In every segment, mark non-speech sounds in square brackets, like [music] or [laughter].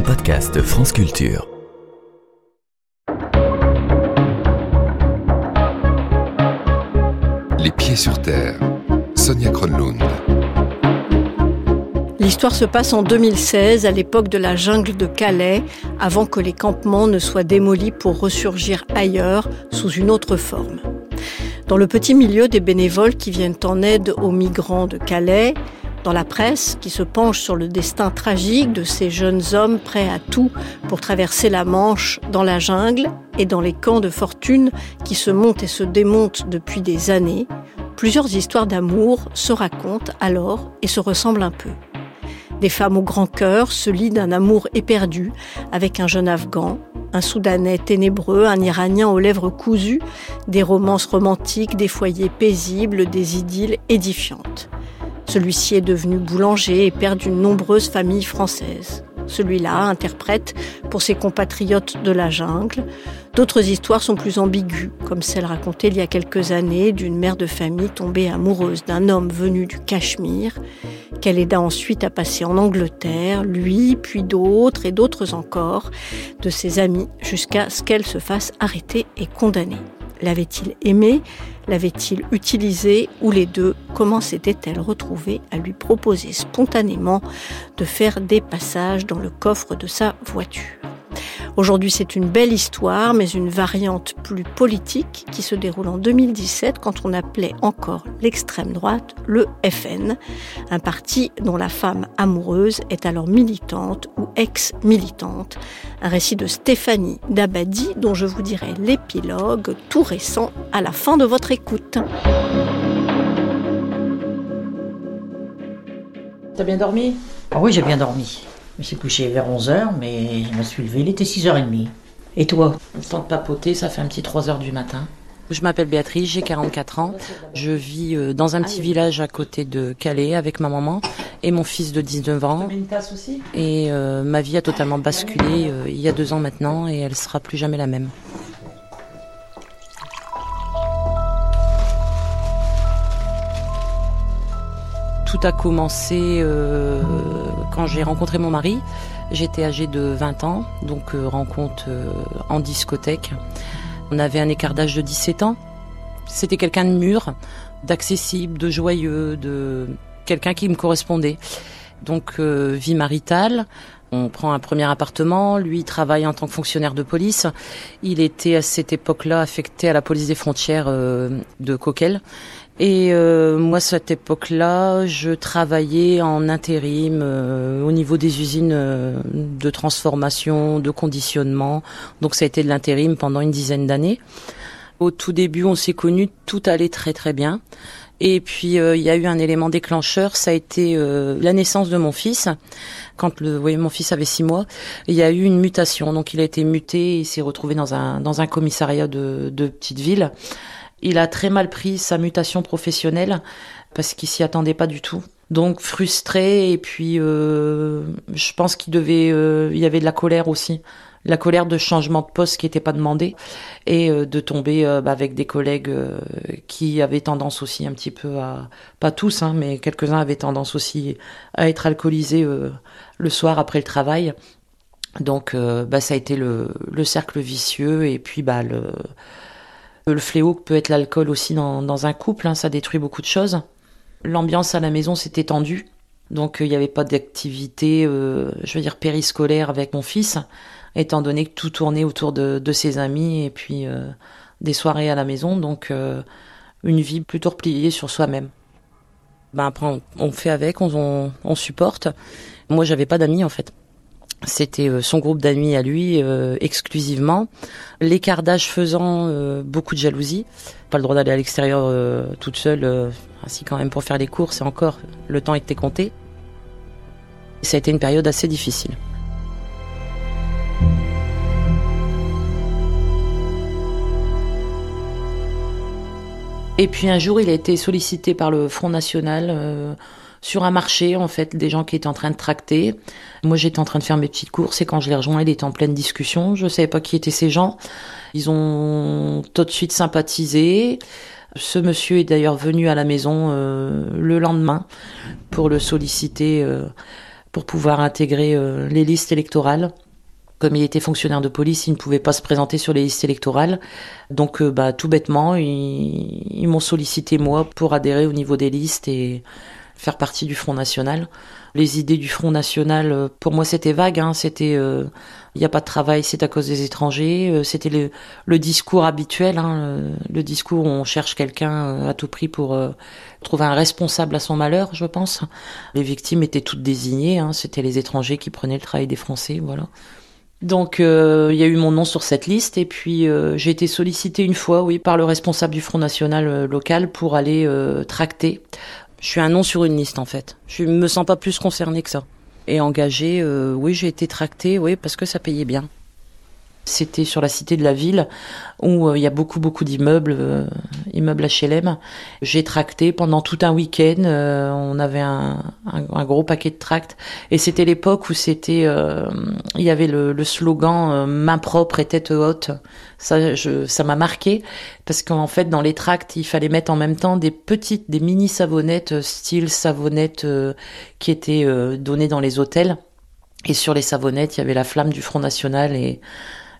un podcast France Culture. Les pieds sur terre. Sonia Kronlund. L'histoire se passe en 2016, à l'époque de la jungle de Calais, avant que les campements ne soient démolis pour ressurgir ailleurs, sous une autre forme. Dans le petit milieu des bénévoles qui viennent en aide aux migrants de Calais, dans la presse qui se penche sur le destin tragique de ces jeunes hommes prêts à tout pour traverser la Manche dans la jungle et dans les camps de fortune qui se montent et se démontent depuis des années, plusieurs histoires d'amour se racontent alors et se ressemblent un peu. Des femmes au grand cœur se lient d'un amour éperdu avec un jeune Afghan, un Soudanais ténébreux, un Iranien aux lèvres cousues, des romances romantiques, des foyers paisibles, des idylles édifiantes. Celui-ci est devenu boulanger et père d'une nombreuse famille française. Celui-là interprète pour ses compatriotes de la jungle. D'autres histoires sont plus ambiguës, comme celle racontée il y a quelques années d'une mère de famille tombée amoureuse d'un homme venu du Cachemire, qu'elle aida ensuite à passer en Angleterre, lui, puis d'autres et d'autres encore, de ses amis, jusqu'à ce qu'elle se fasse arrêter et condamner. L'avait-il aimé L'avait-il utilisé Ou les deux Comment s'était-elle retrouvée à lui proposer spontanément de faire des passages dans le coffre de sa voiture Aujourd'hui, c'est une belle histoire, mais une variante plus politique qui se déroule en 2017 quand on appelait encore l'extrême droite le FN, un parti dont la femme amoureuse est alors militante ou ex-militante. Un récit de Stéphanie Dabadi dont je vous dirai l'épilogue tout récent à la fin de votre écoute. T'as bien dormi? Ah oui, j'ai bien dormi. Je me suis couché vers 11h, mais je me suis levé, il était 6h30. Et toi? Le temps de papoter, ça fait un petit 3h du matin. Je m'appelle Béatrice, j'ai 44 ans. Je vis euh, dans un petit village à côté de Calais avec ma maman et mon fils de 19 ans. Et euh, ma vie a totalement basculé euh, il y a deux ans maintenant et elle sera plus jamais la même. Tout a commencé euh, quand j'ai rencontré mon mari. J'étais âgée de 20 ans, donc euh, rencontre euh, en discothèque. On avait un écart d'âge de 17 ans. C'était quelqu'un de mûr, d'accessible, de joyeux, de quelqu'un qui me correspondait. Donc vie maritale, on prend un premier appartement, lui travaille en tant que fonctionnaire de police. Il était à cette époque-là affecté à la police des frontières de Coquel. Et euh, moi, à cette époque-là, je travaillais en intérim euh, au niveau des usines euh, de transformation, de conditionnement. Donc ça a été de l'intérim pendant une dizaine d'années. Au tout début, on s'est connus, tout allait très très bien. Et puis il y a eu un élément déclencheur, ça a été la naissance de mon fils. Quand le, voyez, mon fils avait six mois, il y a eu une mutation. Donc il a été muté, il s'est retrouvé dans un dans un commissariat de, de petite ville. Il a très mal pris sa mutation professionnelle parce qu'il s'y attendait pas du tout. Donc frustré et puis euh, je pense qu'il devait, euh, il y avait de la colère aussi, la colère de changement de poste qui n'était pas demandé et euh, de tomber bah, avec des collègues qui avaient tendance aussi un petit peu à, pas tous, hein, mais quelques-uns avaient tendance aussi à être alcoolisés le soir après le travail. Donc bah, ça a été le, le cercle vicieux et puis bah le le fléau peut être l'alcool aussi dans, un couple, hein, ça détruit beaucoup de choses. L'ambiance à la maison s'était tendue, donc euh, il n'y avait pas d'activité, euh, je veux dire, périscolaire avec mon fils, étant donné que tout tournait autour de, ses amis et puis euh, des soirées à la maison, donc une vie plutôt repliée sur soi-même. Ben après, on, fait avec, on, on supporte. Moi, j'avais pas d'amis en fait. C'était euh, son groupe d'amis à lui euh, exclusivement. L'écart d'âge faisant euh, beaucoup de jalousie. Pas le droit d'aller à l'extérieur toute seule, ainsi quand même pour faire les courses et encore, le temps était compté. Ça a été une période assez difficile. Et puis un jour, il a été sollicité par le Front National sur un marché, en fait, des gens qui étaient en train de tracter. Moi, j'étais en train de faire mes petites courses et quand je les rejoins, il était en pleine discussion. Je savais pas qui étaient ces gens. Ils ont tout de suite sympathisé. Ce monsieur est d'ailleurs venu à la maison euh, le lendemain pour le solliciter euh, pour pouvoir intégrer les listes électorales. Comme il était fonctionnaire de police, il ne pouvait pas se présenter sur les listes électorales. Donc, bah, tout bêtement, ils, ils m'ont sollicité moi pour adhérer au niveau des listes et faire partie du Front National. Les idées du Front National, euh, pour moi, c'était vague. Hein. C'était, il euh, n'y a pas de travail, c'est à cause des étrangers. Euh, c'était le, le, discours habituel, hein, le, discours où on cherche quelqu'un à tout prix pour trouver un responsable à son malheur, je pense. Les victimes étaient toutes désignées. Hein. C'était les étrangers qui prenaient le travail des Français, voilà. Donc il y a eu mon nom sur cette liste et puis j'ai été sollicité une fois, oui, par le responsable du Front National local pour aller tracter je suis un nom sur une liste en fait. Je me sens pas plus concernée que ça. Et engagée, euh, oui, j'ai été tractée, oui, parce que ça payait bien. C'était sur la cité de la ville où euh, il y a beaucoup beaucoup d'immeubles, euh, immeubles HLM. J'ai tracté pendant tout un week-end. Euh, on avait un, gros paquet de tracts et c'était l'époque où c'était, il y avait le, slogan main propre et tête haute. Ça, ça m'a marqué parce qu'en fait dans les tracts il fallait mettre en même temps des petites, des mini savonnettes style savonnettes qui étaient données dans les hôtels. Et sur les savonnettes, il y avait la flamme du Front National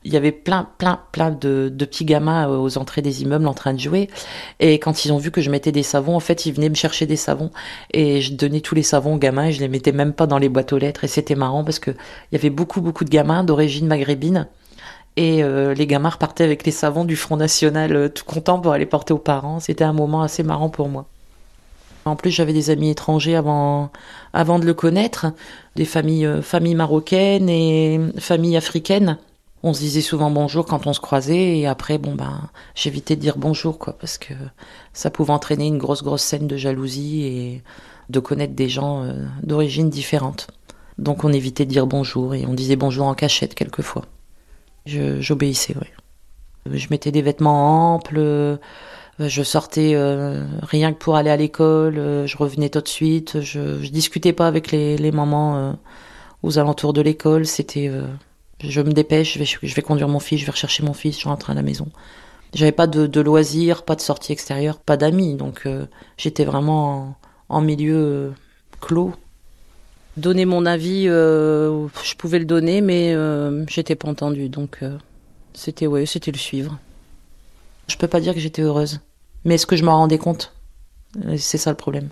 il y avait plein, plein, plein de, de, petits gamins euh, aux entrées des immeubles en train de jouer. Et quand ils ont vu que je mettais des savons, en fait, ils venaient me chercher des savons. Et je donnais tous les savons aux gamins et je les mettais même pas dans les boîtes aux lettres. Et c'était marrant parce que il y avait beaucoup, beaucoup de gamins d'origine maghrébine. Et euh, les gamins repartaient avec les savons du Front National euh, tout contents pour aller porter aux parents. C'était un moment assez marrant pour moi. En plus, j'avais des amis étrangers avant, avant de le connaître, des familles, familles marocaines et familles africaines on se disait souvent bonjour quand on se croisait et après bon ben j'évitais de dire bonjour quoi parce que ça pouvait entraîner une grosse grosse scène de jalousie et de connaître des gens euh, d'origine différente. Donc on évitait de dire bonjour et on disait bonjour en cachette quelquefois. J'obéissais, oui. Je mettais des vêtements amples, euh, je sortais euh, rien que pour aller à l'école, je revenais tout de suite, je, je discutais pas avec les mamans aux alentours de l'école, c'était je me dépêche, je vais, je vais conduire mon fils, je vais rechercher mon fils, je rentre à la maison. J'avais pas de, de, loisirs, pas de sortie extérieure, pas d'amis, donc euh, j'étais vraiment en, milieu euh, clos. Donner mon avis, euh, je pouvais le donner, mais j'étais pas entendue, donc c'était ouais, c'était le suivre. Je peux pas dire que j'étais heureuse, mais est-ce que je m'en rendais compte? C'est ça le problème.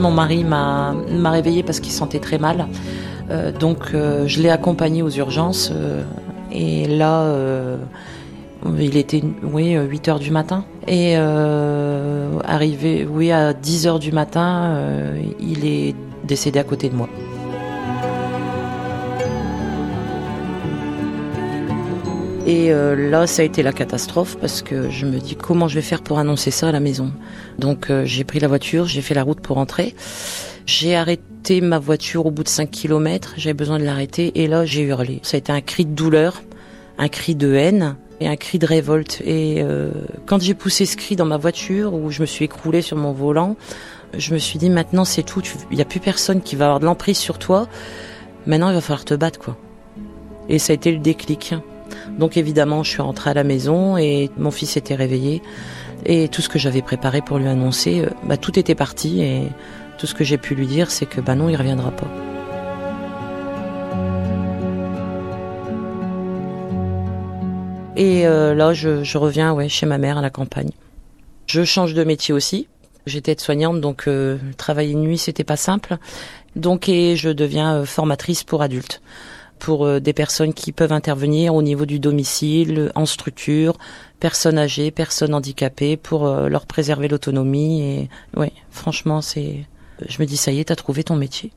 Mon mari m'a réveillée parce qu'il sentait très mal. Euh, donc euh, je l'ai accompagné aux urgences. Euh, et là, il était oui, 8 heures du matin. Et arrivé oui, à 10 heures du matin, il est décédé à côté de moi. Et euh, là, ça a été la catastrophe parce que je me dis comment je vais faire pour annoncer ça à la maison? Donc euh, j'ai pris la voiture, j'ai fait la route pour rentrer. J'ai arrêté ma voiture au bout de 5 km, j'avais besoin de l'arrêter et là j'ai hurlé. Ça a été un cri de douleur, un cri de haine et un cri de révolte. Et euh, quand j'ai poussé ce cri dans ma voiture où je me suis écroulée sur mon volant, je me suis dit maintenant c'est tout, il n'y a plus personne qui va avoir de l'emprise sur toi. Maintenant il va falloir te battre quoi. Et ça a été le déclic. Donc évidemment, je suis rentrée à la maison et mon fils était réveillé. Et tout ce que j'avais préparé pour lui annoncer, euh, bah, tout était parti. Et tout ce que j'ai pu lui dire, c'est que bah non, il reviendra pas. Et euh, là, je, reviens chez ma mère à la campagne. Je change de métier aussi. J'étais aide-soignante, donc euh, travailler de nuit, c'était pas simple. Donc, et je deviens formatrice pour adultes pour euh, des personnes qui peuvent intervenir au niveau du domicile, en structure, personnes âgées, personnes handicapées, pour euh, leur préserver l'autonomie. Et ouais, franchement, c'est, je me dis ça y est, t'as trouvé ton métier.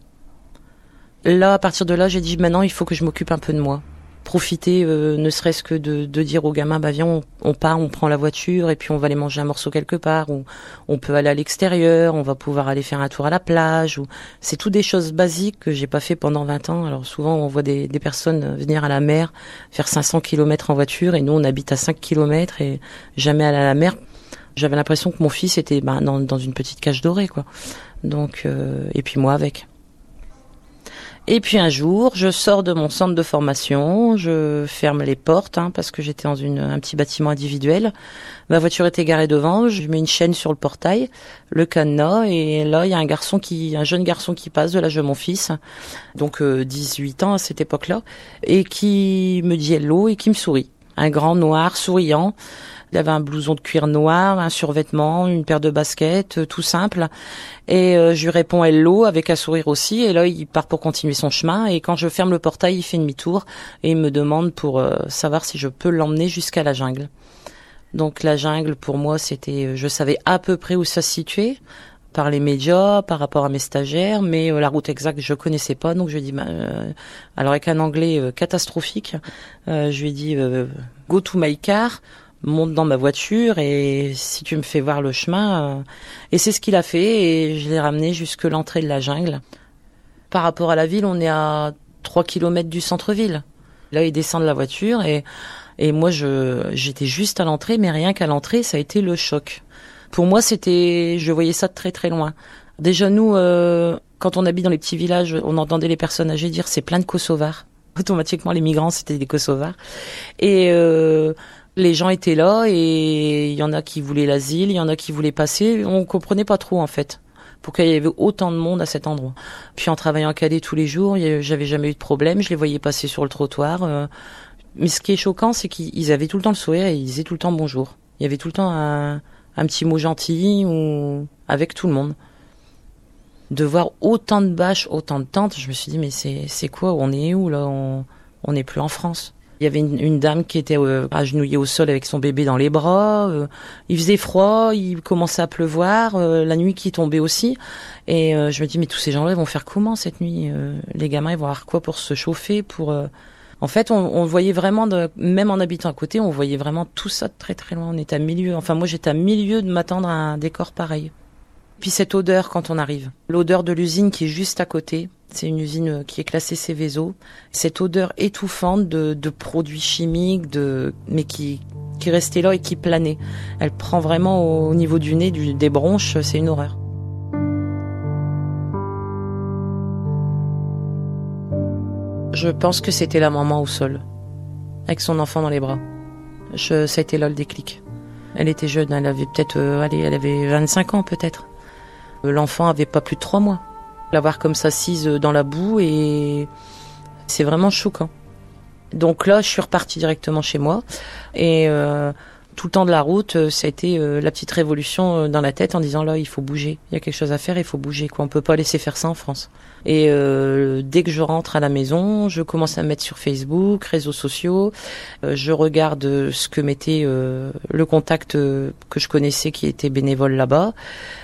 Là, à partir de là, j'ai dit maintenant, il faut que je m'occupe un peu de moi profiter, euh, ne serait-ce que de, de, dire aux gamins, bah viens, on, part, on prend la voiture et puis on va aller manger un morceau quelque part, ou on peut aller à l'extérieur, on va pouvoir aller faire un tour à la plage, ou c'est tout des choses basiques que j'ai pas fait pendant 20 ans. Alors souvent, on voit des, des personnes venir à la mer, faire 500 km en voiture, et nous, on habite à 5 km et jamais aller à la mer. J'avais l'impression que mon fils était ben, dans, dans, une petite cage dorée, quoi. Donc, euh, et puis moi avec. Et puis un jour, je sors de mon centre de formation, je ferme les portes hein, parce que j'étais dans une, un petit bâtiment individuel. Ma voiture était garée devant, je mets une chaîne sur le portail, le cadenas, et là il y a un garçon qui, un jeune garçon qui passe de l'âge de mon fils, donc 18 euh, ans à cette époque-là, et qui me dit hello et qui me sourit. Un grand noir souriant. Il avait un blouson de cuir noir, un survêtement, une paire de baskets, euh, tout simple. Et euh, je lui réponds hello avec un sourire aussi. Et là, il part pour continuer son chemin. Et quand je ferme le portail, il fait demi-tour et il me demande pour euh, savoir si je peux l'emmener jusqu'à la jungle. Donc la jungle, pour moi, c'était, je savais à peu près où ça se situait par les médias, par rapport à mes stagiaires, mais la route exacte je connaissais pas, donc je dit, bah, alors avec un anglais catastrophique, je lui ai dit go to my car, monte dans ma voiture et si tu me fais voir le chemin. Euh, et c'est ce qu'il a fait et je l'ai ramené jusque l'entrée de la jungle. Par rapport à la ville, on est à 3 km du centre-ville. Là, il descend de la voiture et, et moi, je, j'étais juste à l'entrée, mais rien qu'à l'entrée, ça a été le choc. Pour moi, c'était, je voyais ça de très très loin. Déjà, nous, euh, quand on habite dans les petits villages, on entendait les personnes âgées dire c'est plein de Kosovars. Automatiquement, les migrants, c'était des Kosovars. Et euh, les gens étaient là et il y en a qui voulaient l'asile, il y en a qui voulaient passer. On comprenait pas trop en fait pourquoi il y avait autant de monde à cet endroit. Puis en travaillant à Calais tous les jours, j'avais jamais eu de problème, je les voyais passer sur le trottoir. Euh. Mais ce qui est choquant, c'est qu'ils avaient tout le temps le sourire et ils disaient tout le temps bonjour. Il y avait tout le temps un, petit mot gentil ou avec tout le monde. De voir autant de bâches, autant de tentes, je me suis dit mais c'est quoi? On est où là? On n'est plus en France. Il y avait une, dame qui était euh, agenouillée au sol avec son bébé dans les bras. Euh, il faisait froid, il commençait à pleuvoir, euh, la nuit qui tombait aussi. Et je me dis mais tous ces gens-là vont faire comment cette nuit Les gamins ils vont avoir quoi pour se chauffer pour en fait, on, on voyait vraiment, de, même en habitant à côté, on voyait vraiment tout ça de très très loin. On était à milieu, enfin moi j'étais à milieu de m'attendre à un décor pareil. Puis cette odeur quand on arrive, l'odeur de l'usine qui est juste à côté, c'est une usine euh, qui est classée Céveso. Cette odeur étouffante de, produits chimiques, de, mais qui, qui restait là et qui planait. Elle prend vraiment au, niveau du nez, des bronches, c'est une horreur. Je pense que c'était la maman au sol, avec son enfant dans les bras. Je, ça a été là le déclic. Elle était jeune, elle avait peut-être, euh, allez, elle avait 25 ans peut-être. L'enfant avait pas plus de trois mois la voir comme ça assise dans la boue et c'est vraiment choquant. Donc là, je suis repartie directement chez moi et euh, tout le temps de la route, euh, ça a été euh, la petite révolution dans la tête en disant là, il faut bouger, il y a quelque chose à faire, il faut bouger. Quoi, on peut pas laisser faire ça en France. Et dès que je rentre à la maison, je commence à mettre sur Facebook, réseaux sociaux, je regarde ce que mettait le contact que je connaissais qui était bénévole là-bas.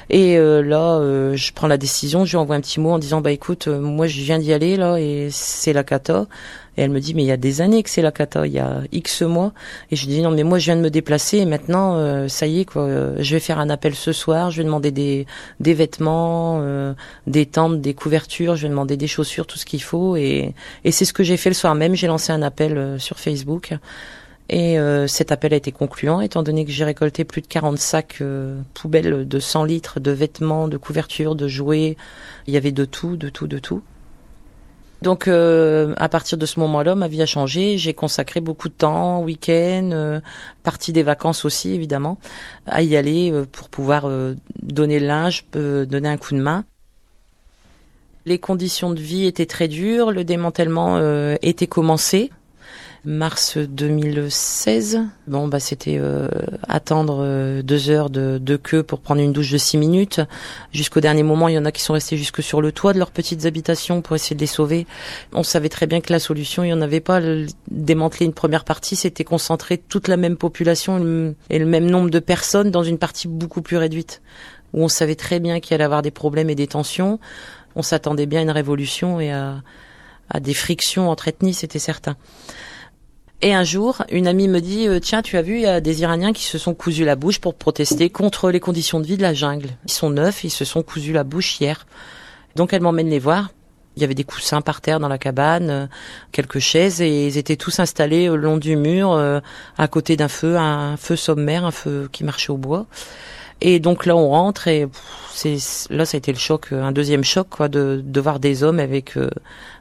Et euh, là, euh, je prends la décision, je lui envoie un petit mot en disant bah écoute, euh, moi je viens d'y aller là et c'est la cata. Et elle me dit mais il y a des années que c'est la cata, il y a X mois. Et je dis non mais moi je viens de me déplacer et maintenant ça y est quoi, je vais faire un appel ce soir, je vais demander des vêtements, des tentes, des couvertures, je vais demander des chaussures, tout ce qu'il faut et c'est ce que j'ai fait le soir même. J'ai lancé un appel sur Facebook. Et euh, cet appel a été concluant, étant donné que j'ai récolté plus de 40 sacs euh, poubelles de 100 litres de vêtements, de couvertures, de jouets. Il y avait de tout, de tout, de tout. Donc euh, à partir de ce moment-là, ma vie a changé. J'ai consacré beaucoup de temps, week-end, partie des vacances aussi évidemment, à y aller pour pouvoir donner le linge, donner un coup de main. Les conditions de vie étaient très dures, le démantèlement était commencé mars 2016. Bon, bah c'était euh, attendre euh, deux heures de, de, queue pour prendre une douche de six minutes. Jusqu'au dernier moment, il y en a qui sont restés jusque sur le toit de leurs petites habitations pour essayer de les sauver. On savait très bien que la solution, il n'y en avait pas. démanteler une première partie, c'était concentrer toute la même population et le même nombre de personnes dans une partie beaucoup plus réduite, où on savait très bien qu'il allait avoir des problèmes et des tensions. On s'attendait bien à une révolution et à, à des frictions entre ethnies, c'était certain. Et un jour, une amie me dit euh, Tiens, tu as vu, il y a des Iraniens qui se sont cousus la bouche pour protester contre les conditions de vie de la jungle. Ils sont neufs, ils se sont cousus la bouche hier. Donc elle m'emmène les voir. Il y avait des coussins par terre dans la cabane, euh, quelques chaises, et ils étaient tous installés le long du mur, euh, à côté d'un feu, un feu sommaire, un feu qui marchait au bois. Et donc là, on rentre et c'est là, ça a été le choc, un deuxième choc, quoi, de, de voir des hommes avec euh,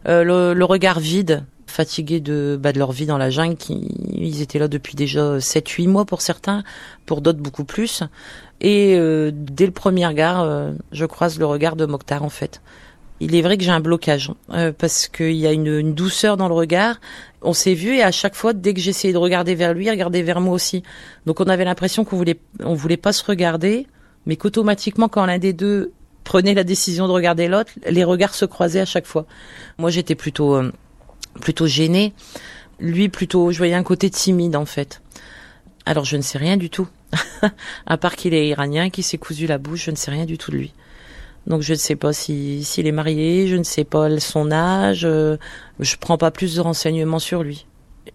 le, le, regard vide, fatigués de, bah, de leur vie dans la jungle. Qui, ils étaient là depuis déjà 7-8 mois pour certains, pour d'autres beaucoup plus. Et euh, dès le premier regard, je croise le regard de Mokhtar en fait. Il est vrai que j'ai un blocage euh, parce qu'il y a une, douceur dans le regard. On s'est vu et à chaque fois, dès que j'essayais de regarder vers lui, il regardait vers moi aussi. Donc on avait l'impression qu'on voulait, on voulait pas se regarder, mais qu'automatiquement, quand l'un des deux prenait la décision de regarder l'autre, les regards se croisaient à chaque fois. Moi, j'étais plutôt, euh, plutôt gênée. Lui, plutôt, je voyais un côté timide en fait. Alors je ne sais rien du tout, [laughs] à part qu'il est iranien, qu'il s'est cousu la bouche, je ne sais rien du tout de lui. Donc je ne sais pas s'il est marié, je ne sais pas son âge, euh, je prends pas plus de renseignements sur lui.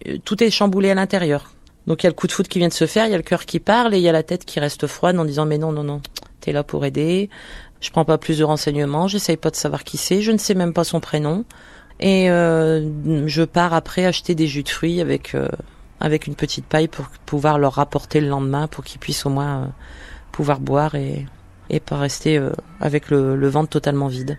Euh, tout est chamboulé à l'intérieur. Donc il y a le coup de foot qui vient de se faire, il y a le cœur qui parle et il y a la tête qui reste froide en disant mais non non non, t'es là pour aider. Je prends pas plus de renseignements, j'essaye pas de savoir qui c'est, je ne sais même pas son prénom et euh, je pars après acheter des jus de fruits avec euh, avec une petite paille pour pouvoir leur rapporter le lendemain pour qu'ils puissent au moins euh, pouvoir boire et et pas rester avec le, le, ventre totalement vide.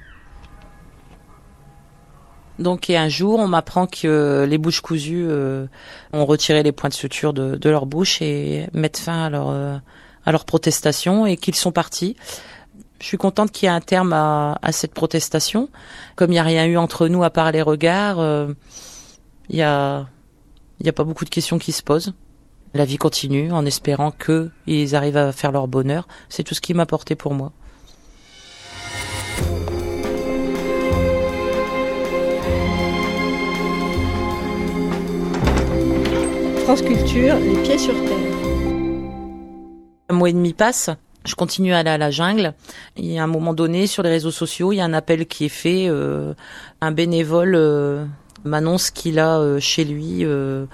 Donc et un jour, on m'apprend que les bouches cousues euh, ont retiré les points de suture de, de, leur bouche et mettent fin à leur euh, à leur protestation et qu'ils sont partis. Je suis contente qu'il y ait un terme à, à cette protestation. Comme il n'y a rien eu entre nous à part les regards, il y a il n'y a pas beaucoup de questions qui se posent la vie continue en espérant qu'ils arrivent à faire leur bonheur. C'est tout ce qui m'a porté pour moi. France Culture, les pieds sur terre. Un mois et demi passe. Je continue à aller à la jungle. Il y a un moment donné, sur les réseaux sociaux, il y a un appel qui est fait. Euh, un bénévole euh, m'annonce qu'il a euh, chez lui euh,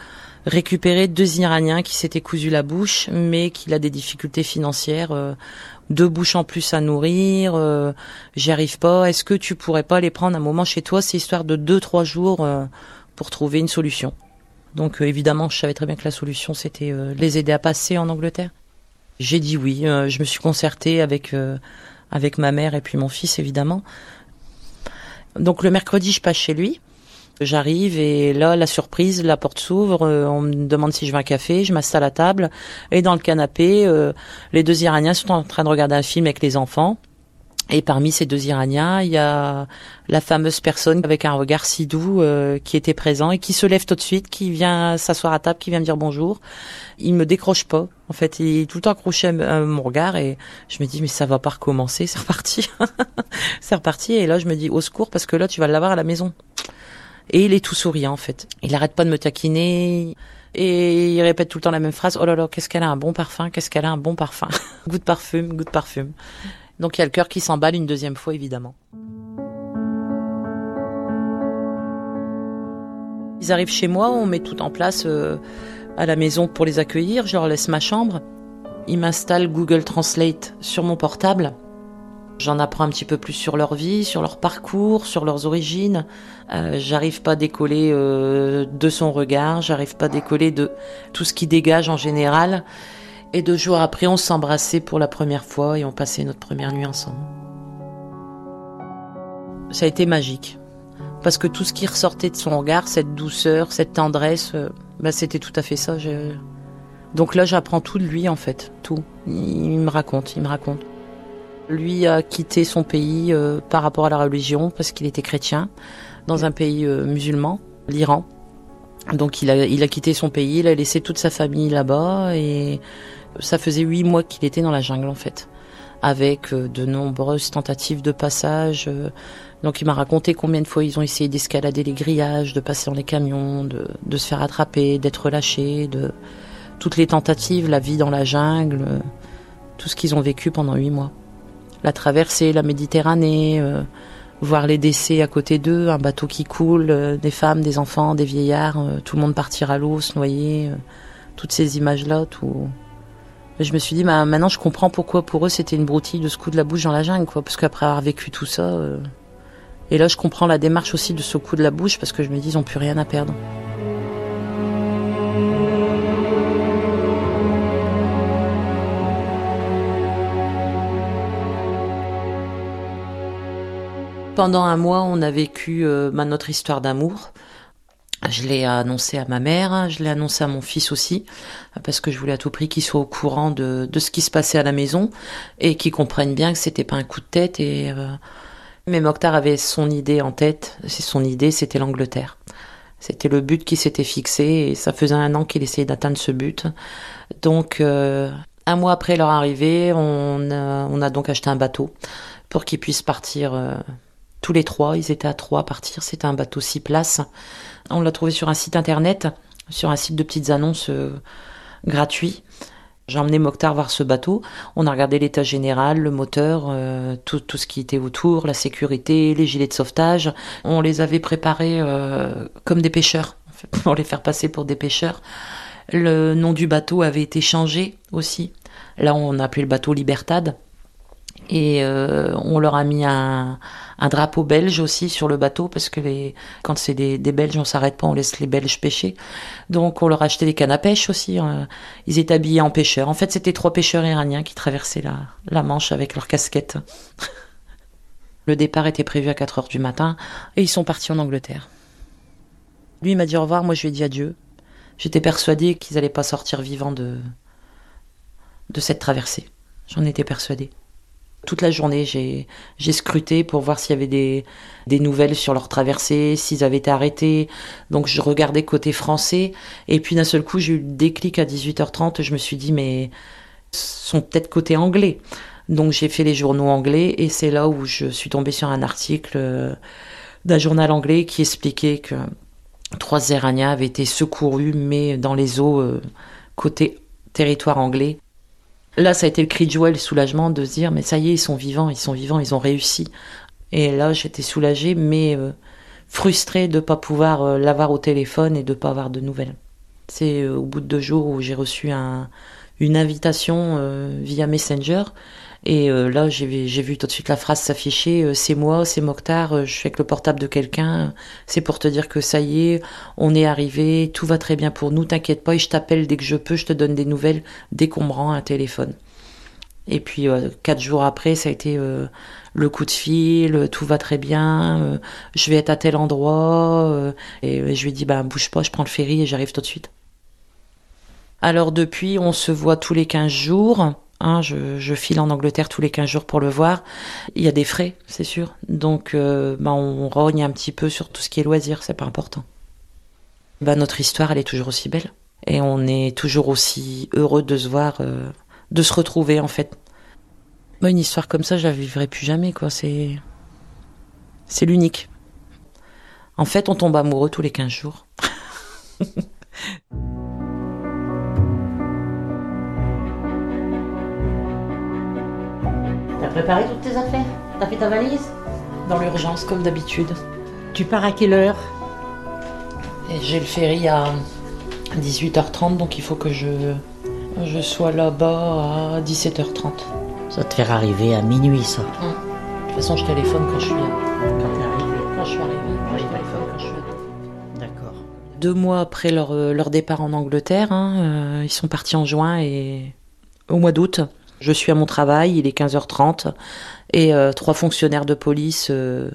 récupérer deux Iraniens qui s'étaient cousus la bouche, mais qu'il a des difficultés financières, euh, deux bouches en plus à nourrir, euh, j'y arrive pas. Est-ce que tu pourrais pas les prendre un moment chez toi, c'est histoire de deux trois jours pour trouver une solution? Donc évidemment, je savais très bien que la solution c'était les aider à passer en Angleterre. J'ai dit oui. je me suis concertée avec avec ma mère et puis mon fils évidemment. Donc le mercredi, je passe chez lui. J'arrive et là, la surprise, la porte s'ouvre, euh, on me demande si je veux un café, je m'installe à table et dans le canapé, euh, les deux Iraniens sont en train de regarder un film avec les enfants. Et parmi ces deux Iraniens, il y a la fameuse personne avec un regard si doux euh, qui était présent et qui se lève tout de suite, qui vient s'asseoir à table, qui vient me dire bonjour. Il me décroche pas. En fait, il est tout le temps accroché à mon regard et je me dis mais ça va pas recommencer, c'est reparti, [laughs] c'est reparti. Et là je me dis au secours parce que là tu vas l'avoir à la maison. Et il est tout souriant en fait. Il arrête pas de me taquiner. Et il répète tout le temps la même phrase. Oh là là, qu'est-ce qu'elle a un bon parfum, qu'est-ce qu'elle a un bon parfum. [laughs] goût de parfum, goût de parfum. Donc il y a le cœur qui s'emballe une deuxième fois évidemment. Ils arrivent chez moi, on met tout en place euh, à la maison pour les accueillir. Je leur laisse ma chambre. Ils m'installent Google Translate sur mon portable. J'en apprends un petit peu plus sur leur vie, sur leur parcours, sur leurs origines. Euh, j'arrive pas à décoller euh, de son regard, j'arrive pas à décoller de tout ce qui dégage en général. Et deux jours après, on s'embrassait pour la première fois et on passait notre première nuit ensemble. Ça a été magique. Parce que tout ce qui ressortait de son regard, cette douceur, cette tendresse, euh, bah, c'était tout à fait ça. Donc là, j'apprends tout de lui, en fait. Tout. Il me raconte, il me raconte. Lui a quitté son pays euh, par rapport à la religion parce qu'il était chrétien dans un pays euh, musulman, l'Iran. Donc il a, il a quitté son pays, il a laissé toute sa famille là-bas et ça faisait huit mois qu'il était dans la jungle en fait, avec euh, de nombreuses tentatives de passage. Donc il m'a raconté combien de fois ils ont essayé d'escalader les grillages, de passer dans les camions, de, se faire attraper, d'être lâchés, de toutes les tentatives, la vie dans la jungle, tout ce qu'ils ont vécu pendant huit mois la traversée, la Méditerranée, euh, voir les décès à côté d'eux, un bateau qui coule, euh, des femmes, des enfants, des vieillards, euh, tout le monde partir à l'eau, se noyer, toutes ces images-là, tout. Je me suis dit, bah, maintenant je comprends pourquoi pour eux c'était une broutille de ce coup de la bouche dans la jungle, quoi, parce qu'après avoir vécu tout ça, Et là, je comprends la démarche aussi de ce coup de la bouche parce que je me dis, ils n'ont plus rien à perdre. Pendant un mois, on a vécu euh, bah, notre histoire d'amour. Je l'ai annoncé à ma mère, je l'ai annoncé à mon fils aussi, parce que je voulais à tout prix qu'il soit au courant de, de ce qui se passait à la maison et qu'il comprenne bien que c'était pas un coup de tête. Et euh, mais Mokhtar avait son idée en tête. C'est son idée, c'était l'Angleterre. C'était le but qui s'était fixé et ça faisait un an qu'il essayait d'atteindre ce but. Donc euh, un mois après leur arrivée, on a, on a donc acheté un bateau pour qu'ils puissent partir. Euh, tous les trois, ils étaient à trois à partir. C'était un bateau six places. On l'a trouvé sur un site internet, sur un site de petites annonces euh, gratuit. J'ai emmené Mokhtar voir ce bateau. On a regardé l'état général, le moteur, euh, tout, tout, ce qui était autour, la sécurité, les gilets de sauvetage. On les avait préparés euh, comme des pêcheurs, [laughs] pour les faire passer pour des pêcheurs. Le nom du bateau avait été changé aussi. Là, on a appelé le bateau Libertad. Et euh, on leur a mis un, drapeau belge aussi sur le bateau parce que quand c'est des, Belges, on s'arrête pas, on laisse les Belges pêcher. Donc on leur a acheté des cannes à pêche aussi. Hein. Ils étaient habillés en pêcheurs. En fait, c'était trois pêcheurs iraniens qui traversaient la, Manche avec leurs casquettes. [laughs] le départ était prévu à 4 heures du matin et ils sont partis en Angleterre. Lui, il m'a dit au revoir, moi je lui ai dit adieu. J'étais persuadée qu'ils allaient pas sortir vivants de, de cette traversée. J'en étais persuadée. Toute la journée, j'ai, scruté pour voir s'il y avait des, nouvelles sur leur traversée, s'ils avaient été arrêtés. Donc je regardais côté français. Et puis d'un seul coup, j'ai eu le déclic à 18h30. Je me suis dit, mais sont peut-être côté anglais. Donc j'ai fait les journaux anglais et c'est là où je suis tombée sur un article euh, d'un journal anglais qui expliquait que trois Iraniens avaient été secourus, mais dans les eaux euh, côté territoire anglais. Là, ça a été le cri de joie le soulagement de se dire, mais ça y est, ils sont vivants, ils sont vivants, ils ont réussi. Et là, j'étais soulagée, mais euh, frustrée de ne pas pouvoir euh, l'avoir au téléphone et de ne pas avoir de nouvelles. C'est euh, au bout de deux jours où j'ai reçu un, une invitation via Messenger. Et euh, là, j'ai vu tout de suite la phrase s'afficher euh, c'est moi, c'est Mokhtar, je suis avec le portable de quelqu'un. C'est pour te dire que ça y est, on est arrivé, tout va très bien pour nous, t'inquiète pas, et je t'appelle dès que je peux, je te donne des nouvelles dès qu'on me un téléphone. Et puis quatre jours après, ça a été le coup de fil, tout va très bien, je vais être à tel endroit. et je lui dit, bah, bouge pas, je prends le ferry et j'arrive tout de suite. Alors depuis, on se voit tous les 15 jours. Hein, je, file en Angleterre tous les 15 jours pour le voir. Il y a des frais, c'est sûr. Donc euh, bah, on rogne un petit peu sur tout ce qui est loisir, c'est pas important. Bah, notre histoire, elle est toujours aussi belle. Et on est toujours aussi heureux de se voir, euh, de se retrouver en fait. Bah, une histoire comme ça, je la vivrai plus jamais, quoi. C'est. C'est l'unique. En fait, on tombe amoureux tous les 15 jours. [laughs] préparé toutes tes affaires? T'as fait ta valise? Dans l'urgence, comme d'habitude. Tu pars à quelle heure? J'ai le ferry à 18h30, donc il faut que je, je sois là-bas à 17h30. Ça te faire arriver à minuit, ça. Hum. De toute façon, je téléphone quand je suis là. Quand t'es arrivé Quand je suis arrivée, je d'accord. téléphone quand je suis là. D'accord. Deux mois après leur, euh, leur départ en Angleterre, hein, euh, ils sont partis en juin et au mois d'août, je suis à mon travail, il est 15h30 et euh, trois fonctionnaires de police euh,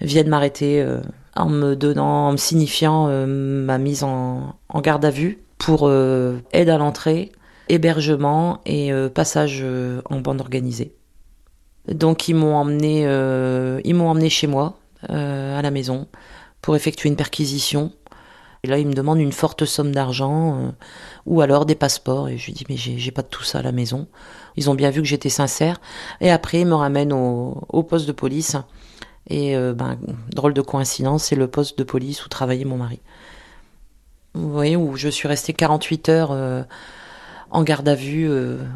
viennent m'arrêter euh, en me donnant, en me signifiant ma mise en, garde à vue pour aide à l'entrée, hébergement et passage en bande organisée. Donc ils m'ont emmené, chez moi à la maison pour effectuer une perquisition. Et là, ils me demandent une forte somme d'argent euh, ou alors des passeports. Et je lui dis, mais j'ai pas de tout ça à la maison. Ils ont bien vu que j'étais sincère. Et après, ils me ramènent au, poste de police. Et euh, ben, drôle de coïncidence, c'est le poste de police où travaillait mon mari. Vous voyez, où je suis restée 48 heures euh, en garde à vue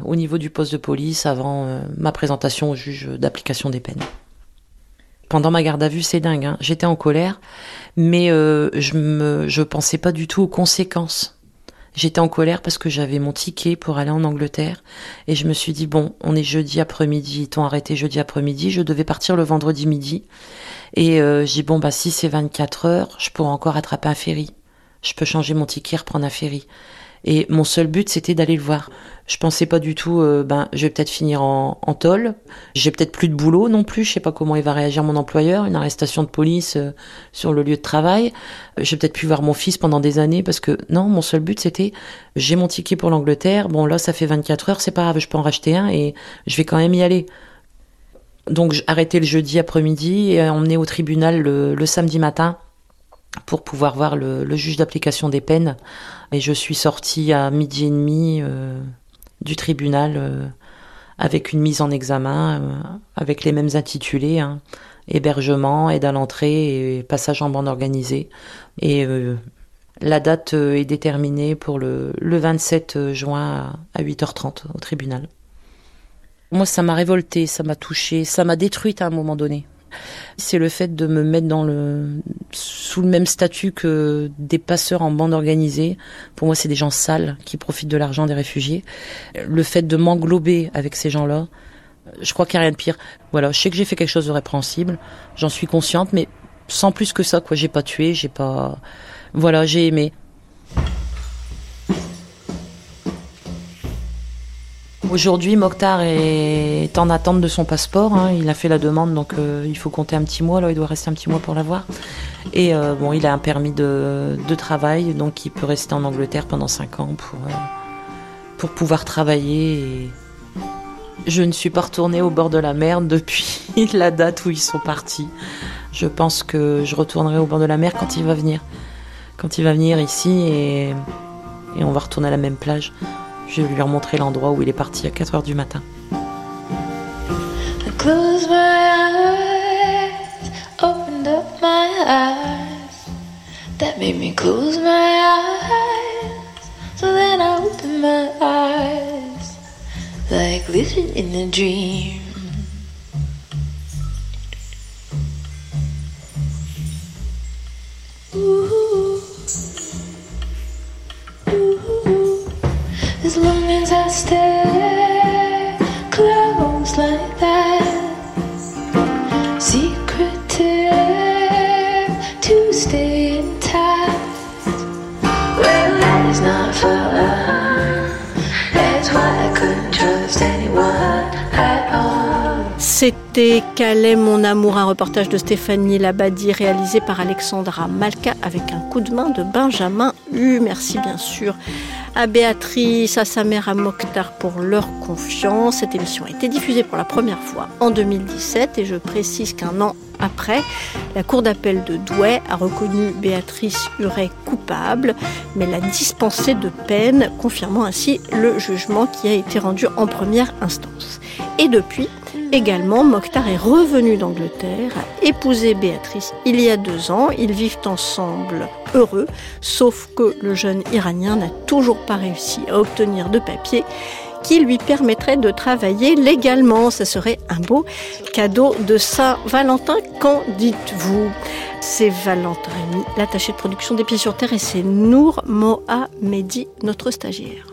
au niveau du poste de police avant ma présentation au juge d'application des peines. Pendant ma garde à vue, c'est dingue. Hein. J'étais en colère, mais euh, je me, je pensais pas du tout aux conséquences. J'étais en colère parce que j'avais mon ticket pour aller en Angleterre et je me suis dit bon, on est jeudi après-midi, ils t'ont arrêté jeudi après-midi, je devais partir le vendredi midi et euh, j'ai dit bon bah si c'est 24 heures, je pourrais encore attraper un ferry. Je peux changer mon ticket, reprendre un ferry. Et mon seul but, c'était d'aller le voir. Je pensais pas du tout, euh, ben, je vais peut-être finir en, en tôle. J'ai peut-être plus de boulot non plus. Je sais pas comment il va réagir mon employeur. Une arrestation de police euh, sur le lieu de travail. Euh, j'ai peut-être pu voir mon fils pendant des années parce que non, mon seul but c'était, j'ai mon ticket pour l'Angleterre. Bon là, ça fait 24 heures, c'est pas grave, je peux en racheter un et je vais quand même y aller. Donc j'ai arrêté le jeudi après-midi et emmené au tribunal le, le samedi matin pour pouvoir voir le, juge d'application des peines. Et je suis sortie à midi et demi euh, du tribunal euh, avec une mise en examen, euh, avec les mêmes intitulés, hein, hébergement, aide à l'entrée et passage en bande organisée. Et la date est déterminée pour le, le 27 juin à, à 8h30 au tribunal. Moi, ça m'a révolté, ça m'a touché, ça m'a détruite à un moment donné. C'est le fait de me mettre dans le sous le même statut que des passeurs en bande organisée. Pour moi, c'est des gens sales qui profitent de l'argent des réfugiés. Le fait de m'englober avec ces gens-là, je crois qu'il n'y a rien de pire. Voilà, je sais que j'ai fait quelque chose de répréhensible, j'en suis consciente, mais sans plus que ça, quoi. J'ai pas tué, j'ai pas, voilà, j'ai aimé. Aujourd'hui, Mokhtar est en attente de son passeport. hein. Il a fait la demande, donc euh, il faut compter un petit mois. Il doit rester un petit mois pour l'avoir. Et euh, bon, il a un permis de, travail, donc il peut rester en Angleterre pendant 5 ans pour, euh, pour pouvoir travailler. Je ne suis pas retournée au bord de la mer depuis [laughs] la date où ils sont partis. Je pense que je retournerai au bord de la mer quand il va venir. Quand il va venir ici et on va retourner à la même plage. Je vais lui remontrer l'endroit où il est parti à 4 heures du matin. I closed my eyes, opened up my eyes. That made me close my eyes. So then I opened my eyes, like living in a dream. As long as I stay close like that, secretive to stay intact. Well, that is not fun. That's why I couldn't trust anyone at all. C'était Calais, mon amour, un reportage de Stéphanie Labadie réalisé par Alexandra Malka avec un coup de main de Benjamin Hu. Merci bien sûr à Béatrice, à sa mère, à Mokhtar pour leur confiance. Cette émission a été diffusée pour la première fois en 2017 et je précise qu'un an après, la Cour d'appel de Douai a reconnu Béatrice Huret coupable, mais l'a dispensée de peine, confirmant ainsi le jugement qui a été rendu en première instance. Et depuis, Également, Mokhtar est revenu d'Angleterre, a épousé Béatrice il y a deux ans. Ils vivent ensemble heureux, sauf que le jeune Iranien n'a toujours pas réussi à obtenir de papier qui lui permettrait de travailler légalement. Ce serait un beau cadeau de Saint-Valentin. Qu'en dites-vous? C'est Valentin Rémy, l'attaché de production des Pieds sur Terre, et c'est Nour Mohamedi, notre stagiaire.